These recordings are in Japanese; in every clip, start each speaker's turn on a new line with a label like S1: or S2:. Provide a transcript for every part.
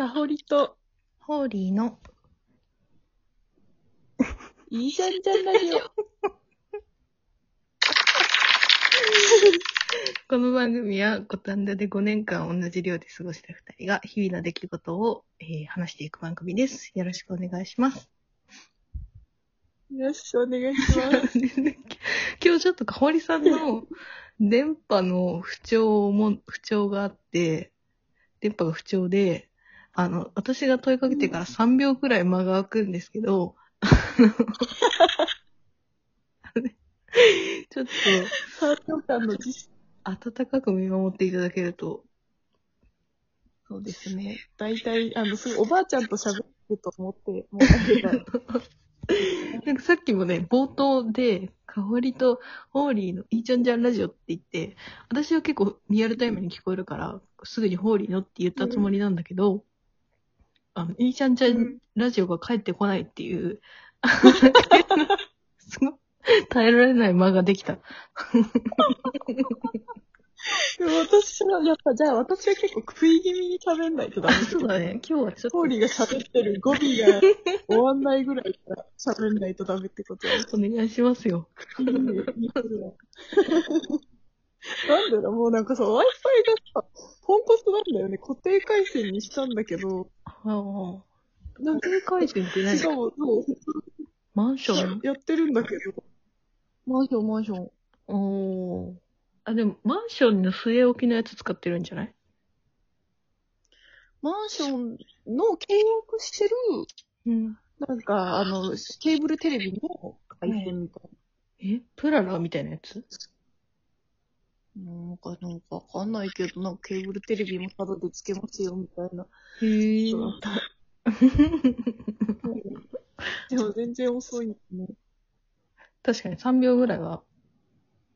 S1: かほりと、
S2: ホーリーの、
S1: いいじゃんじゃんラジオ。
S2: この番組は五反田で5年間同じ寮で過ごした2人が日々の出来事を、えー話していく番組です。よろしくお願いします。
S1: よし、お願いします。
S2: 今日ちょっとかほりさんの電波の不調も、不調があって、電波が不調で、あの、私が問いかけてから3秒くらい間が空くんですけど、ちょっと、
S1: 3秒間の実施。
S2: 温かく見守っていただけると、
S1: そうですね。大体、あの、すぐおばあちゃんと喋ると思って、もうなんか、
S2: なんかさっきもね、冒頭で、かほりとホーリーのいいちゃんじゃんラジオって言って、私は結構リアルタイムに聞こえるから、すぐにホーリーのって言ったつもりなんだけど、あの、いいちゃんじゃんラジオが帰ってこないっていう、すごい。耐えられない間ができた。
S1: でも私は、やっぱ、じゃあ私は結構食い気味に喋んないとダメ
S2: そうだね、今日はちょっと。
S1: ホーリーが喋ってる語尾が終わんないぐらいから喋んないとダメってことは。
S2: お願いしますよ。
S1: なんでだ？ろうもうなんかさ、Wi-Fi がさ、ポンコツなんだよね。固定回線にしたんだけど、
S2: ああ。
S1: なんか、
S2: 定回線って何
S1: しかも、そう、
S2: マンション？
S1: やってるんだけど。マンション、マンション。
S2: おー。あ、でも、マンションの据え置きのやつ使ってるんじゃない？
S1: マンションの契約してる、
S2: うん。
S1: なんか、あの、ケーブルテレビの回線みたい
S2: え？プララみたいなやつ？
S1: な。なんか、なんかわかんないけど、なんかケーブルテレビもタダでつけますよ、みたいな。
S2: へえ。
S1: でも全然遅いんね。
S2: 確かに3秒ぐらいは。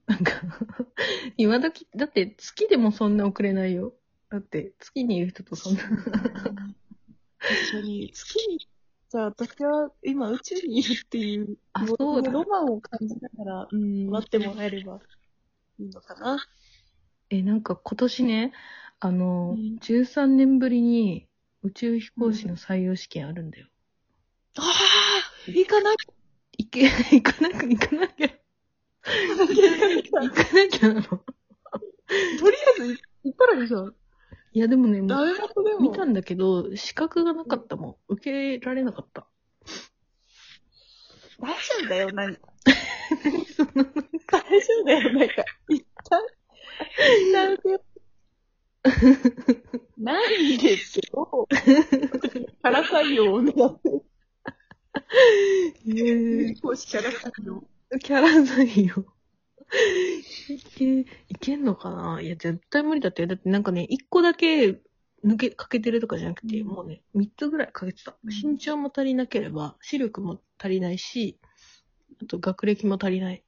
S2: なんか、今時、だって月でもそんな遅れないよ。だって月にいる人とそんな。
S1: 確かに、月に、じゃあ私は今宇宙にいるっていう、
S2: あそうだ
S1: ロマンを感じながら、うん、待ってもらえればのかな？
S2: え、なんか今年ね、あの、
S1: うん
S2: 13年ぶりに宇宙飛行士の採用試験あるんだよ。
S1: ああ行かなき
S2: 行け、行かなく、行かなきゃ、
S1: ゃ
S2: 行かなきゃなの。
S1: とりあえず行ったらいいじゃん。
S2: いや、でもね、もう。見たんだけど、資格がなかったもん。受けられなかった。
S1: 大丈夫だよ、大丈夫だよ、なんか。一旦、一旦受けないですけど、から採用を狙ってる。
S2: え
S1: 少しから採用。
S2: キャラ採用。いけ、いけんのかな？いや、絶対無理だって。だってなんかね、一個だけ抜け、かけてるとかじゃなくて、
S1: うん
S2: もうね、三つぐらいかけてた。
S1: うん
S2: 身長も足りなければ、視力も足りないし、あと学歴も足りない。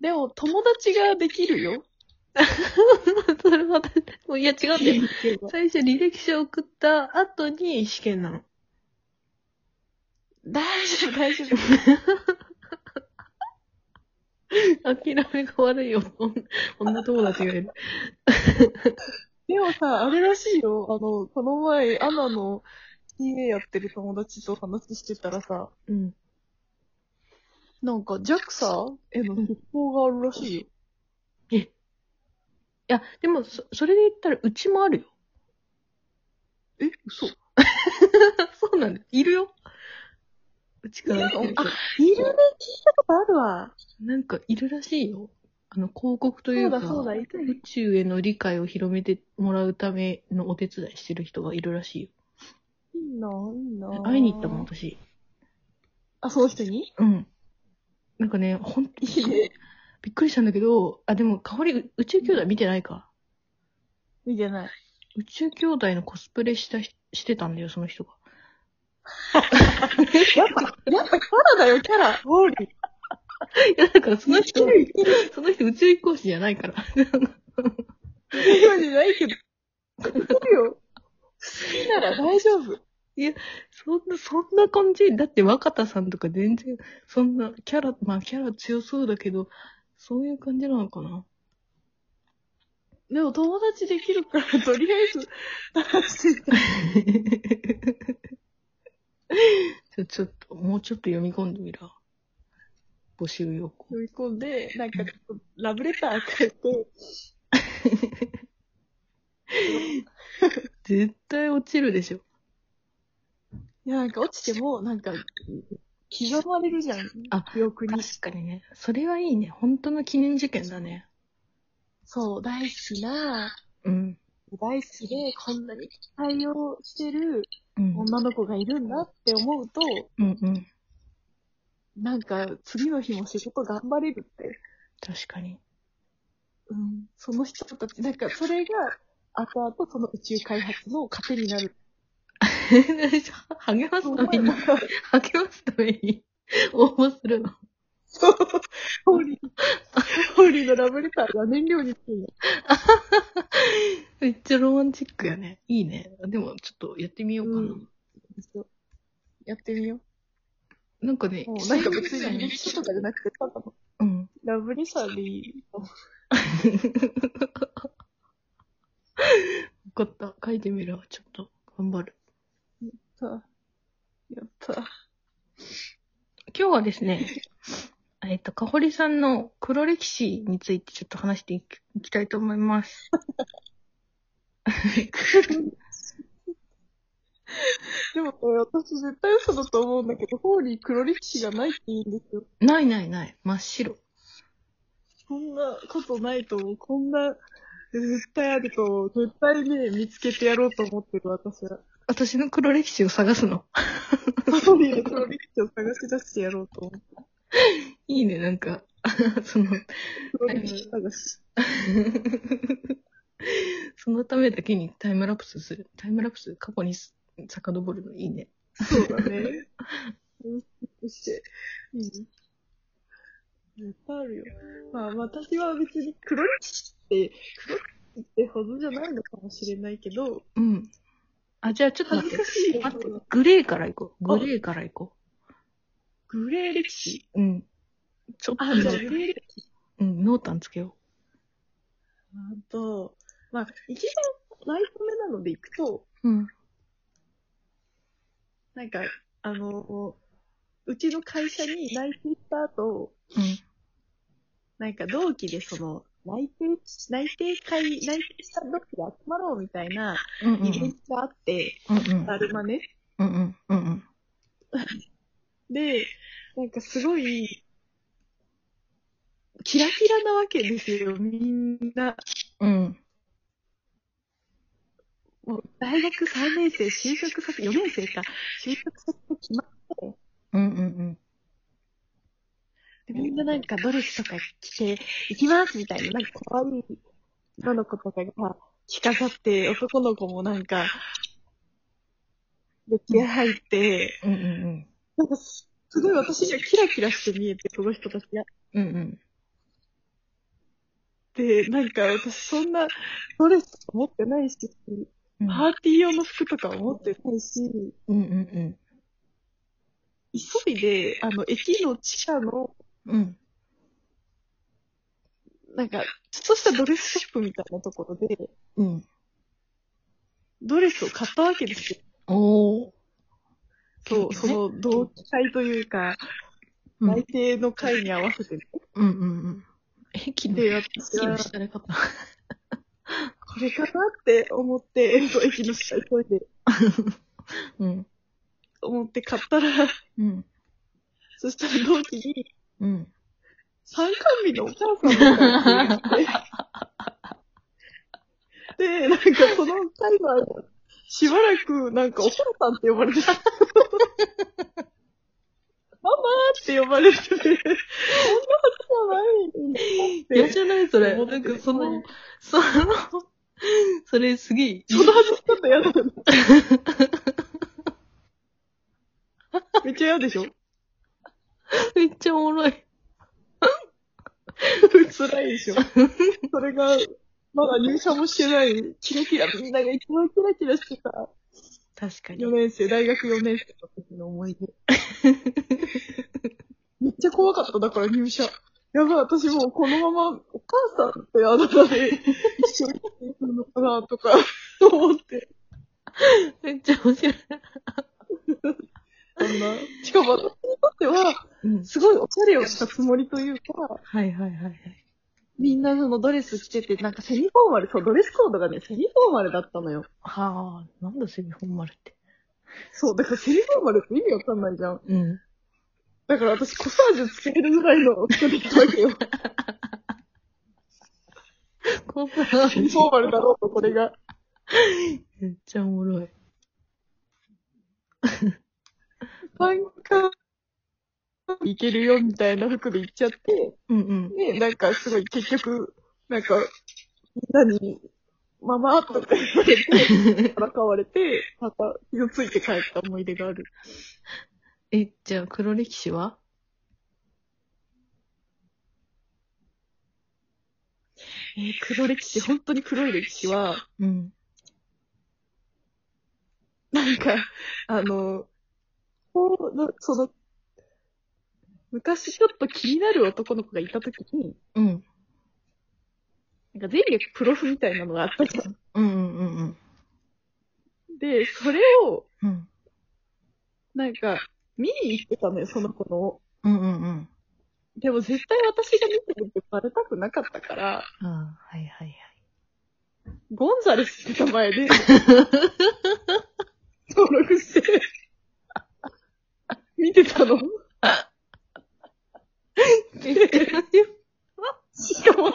S1: でも、友達ができるよ。
S2: それは、もういや違うんだよ。最初履歴書送った後に試験なの。
S1: 大丈夫、大丈夫。
S2: 諦めが悪いよ。女友達がいる。
S1: でもさ、あれらしいよ。あの、この前、アナの TA やってる友達と話してたらさ、
S2: うん。
S1: なんか JAXA への出向があるらしいよ。
S2: いや、でも、そ、それで言ったら、うちもあるよ。
S1: え、嘘？
S2: そうなんだ。いるよ。うちから
S1: あ、いるね、聞いたことあるわ。
S2: なんか、いるらしいよ。あの、広告というか、
S1: そうだそうだ
S2: 宇宙への理解を広めてもらうためのお手伝いしてる人がいるらしいよ。
S1: いいな、いいな。
S2: 会いに行ったもん、私。
S1: あ、その人に？
S2: うん。なんかね、ほん、
S1: いいね。
S2: びっくりしたんだけど、あ、でも、かほり、宇宙兄弟見てないか。
S1: 見てない。
S2: 宇宙兄弟のコスプレしたし、してたんだよ、その人が。
S1: やっぱ、やっぱキャラだよ、キャラ。ウォーリー。
S2: いや、だからその人、その人宇宙飛行士じゃないから。
S1: 今じゃないけど。いけるよ。好きなら大丈夫。
S2: そんな、そんな感じだって若田さんとか全然、そんな、キャラ、まあキャラ強そうだけど、そういう感じなのかな
S1: でも友達できるから、とりあえず、話して
S2: ちょ、ちょっと、もうちょっと読み込んでみら。募集要項。
S1: 読み込んで、なんか、ラブレター書いて、
S2: 絶対落ちるでしょ。
S1: いや、なんか落ちても、なんか、刻まれるじゃん。
S2: あ
S1: 記憶に。
S2: 確かにね。それはいいね。本当の記念事件だね。
S1: そう、大好きな、
S2: うん。
S1: 大好きで、こんなに期待をしてる
S2: うん。
S1: 女の子がいるんだって思うと、
S2: うんうん。
S1: なんか、次の日も仕事頑張れるって。
S2: 確かに。
S1: うん。その人たち、なんか、それが、後々その宇宙開発の糧になる。
S2: 励ますために、励ますために応募するの？
S1: そう。ホーリー、ホーリーのラブレターが燃料につくの。
S2: めっちゃロマンチックやね。いいね。でも、ちょっとやってみようかな。
S1: うんやってみよ
S2: なんかね
S1: なんか別にリストとかじゃなくて、ただの
S2: うん。
S1: ラブレターでいい。
S2: わかった。書いてみるわ。ちょっと、頑張る。
S1: さやった。
S2: 今日はですね、えっと、かほりさんの黒歴史についてちょっと話していきいきたいと思います。
S1: でもね、私絶対嘘だと思うんだけど、ホーリー黒歴史がないって言うんですよ。
S2: ないないない。真っ白。
S1: そんなことないと思う。こんな、絶対あると思う。絶対ね、見つけてやろうと思ってる、私は。
S2: 私の黒歴史を探すの。
S1: ホーリーの黒歴史を探し出してやろうと思って。
S2: いいね、なんか、その、
S1: 黒歴史探し。
S2: そのためだけにタイムラプスする。タイムラプス過去に遡るのいいね。
S1: そうだね。そして、いいね。絶対あるよ。まあ、私は別に黒歴史って、黒歴史ってほどじゃないのかもしれないけど、
S2: うん。あ、じゃあちょっと待って
S1: 恥ずか。しいよ。
S2: 待って。グレーから行こう。グレーから行こ
S1: グレー歴史
S2: う。うん。ちょっと
S1: あ、じゃあ
S2: ね、
S1: グレー歴史。
S2: うん、濃淡つけよ
S1: あと、まあ、一番ライト目なのでいくと、
S2: う。うん。
S1: なんか、あの、うちの会社に内定した後、
S2: うん。
S1: なんか同期でその、内定、内定会、内定した同期で集まろうみたいな
S2: うんうん
S1: イベントがあって、
S2: うんうん。
S1: だるまね。
S2: うんうん。うんうん。
S1: で、なんかすごい、キラキラなわけですよ、みんな。
S2: うん。
S1: もう大学3年生、就職先、4年生か、就職先が決まって、
S2: うんうん
S1: でみんななんかドレスとか着て、行きますみたいな、なんか可愛い女の子とかが着飾って、男の子もなんか、で、気合入って、
S2: うん。うんうん
S1: なんかすすごい私にはキラキラして見えて、その人たちが。
S2: うん。うんうん。
S1: で、なんか私そんなドレスとか持ってないし、
S2: うん
S1: パーティー用の服とかも持ってないし、
S2: うんうん
S1: 急いで、あの、駅の地下の、
S2: うん。うん。
S1: なんか、ちょっとしたドレスショップみたいなところで、
S2: うん。
S1: ドレスを買ったわけですよ。
S2: おー。
S1: そう、その同期会というか、
S2: うん
S1: 内定の会に合わせてね。
S2: うんうんうん。駅の、
S1: で、私
S2: 駅の
S1: は、
S2: 下で買った。
S1: これかなって思って、そう駅の下急いで、
S2: うん。
S1: 思って買ったら、
S2: うん。
S1: そしたら同期に、
S2: うん。
S1: 参観日のお母さんだったってで、なんかその会の間、しばらく、なんかお母さんって呼ばれてた。ママーって呼ばれてて、そんなはずじゃない
S2: 嫌じゃないそれ。
S1: 思って
S2: なんかその、その、それすげえ、
S1: そのはずちょっと嫌だよね。めっちゃ嫌でしょ？
S2: めっちゃおもろい。
S1: 辛いでしょそれが、まだ入社もしてない、キラキラ、みんなが一番キラキラしてた
S2: 確かに
S1: 4。年生、大学4年生の時の思い出。めっちゃ怖かった、だから入社。やばい、私もうこのまま、母さんってあだ名で一緒にいるのかなとか思って。
S2: めっちゃ面白い。
S1: あんな。しかも私にとっては、
S2: うん。
S1: すごいおしゃれをしたつもりというか、
S2: はいはいはいはい。
S1: みんなそのドレス着てて、なんかセミフォーマル、そう、ドレスコードがね、セミフォーマルだったのよ。
S2: はあ、なんだセミフォーマルって。
S1: そう、だからセミフォーマルって意味わかんないじゃん。
S2: うん。
S1: だから私コサージュつけれるぐらいの服できたわけよ。
S2: こんな
S1: セミフォーマルだろうと、これが。
S2: めっちゃおもろい。
S1: なんか、いけるよみたいな服で行っちゃって、
S2: うんうん。
S1: ね、なんかすごい結局、なんか、みんなに、ママとか言われて、からかわれて、また傷ついて帰った思い出がある。
S2: え、じゃあ黒歴史は？
S1: えー黒歴史、本当に黒い歴史は、
S2: うん。
S1: なんか、あの、こうのその、昔ちょっと気になる男の子がいたときに、
S2: うん。
S1: なんか前略プロフみたいなのがあったじゃん。
S2: うんうんうんうん。
S1: で、それを、
S2: うん。
S1: なんか、見に行ってたのよ、その子の。
S2: うんうんうん。
S1: でも絶対私が見てるってバレたくなかったから、
S2: ああ、はいはい
S1: ゴンザレスって名前で、登録して、見てたの？
S2: はい。
S1: でしかも、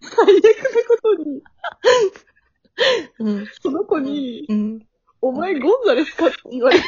S1: 最悪なことに、
S2: うん。
S1: その子に、
S2: うん。
S1: お前ゴンザレスかって言われて、